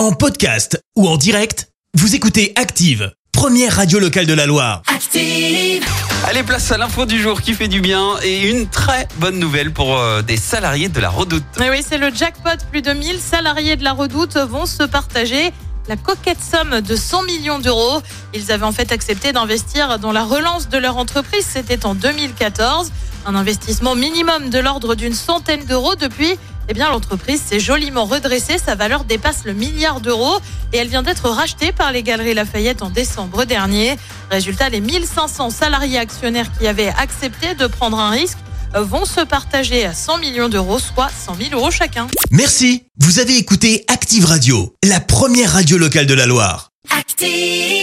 En podcast ou en direct, vous écoutez Active, première radio locale de la Loire. Active. Allez, place à l'info du jour qui fait du bien et une très bonne nouvelle pour euh, des salariés de la Redoute. Mais oui, c'est le jackpot. Plus de 1000 salariés de la Redoute vont se partager la coquette somme de 100 millions d'euros. Ils avaient en fait accepté d'investir dans la relance de leur entreprise. C'était en 2014. Un investissement minimum de l'ordre d'une centaine d'euros. Depuis, eh bien, l'entreprise s'est joliment redressée. Sa valeur dépasse le milliard d'euros et elle vient d'être rachetée par les Galeries Lafayette en décembre dernier. Résultat, les 1500 salariés actionnaires qui avaient accepté de prendre un risque vont se partager à 100 millions d'euros, soit 100 000 euros chacun. Merci, vous avez écouté Active Radio, la première radio locale de la Loire. Active.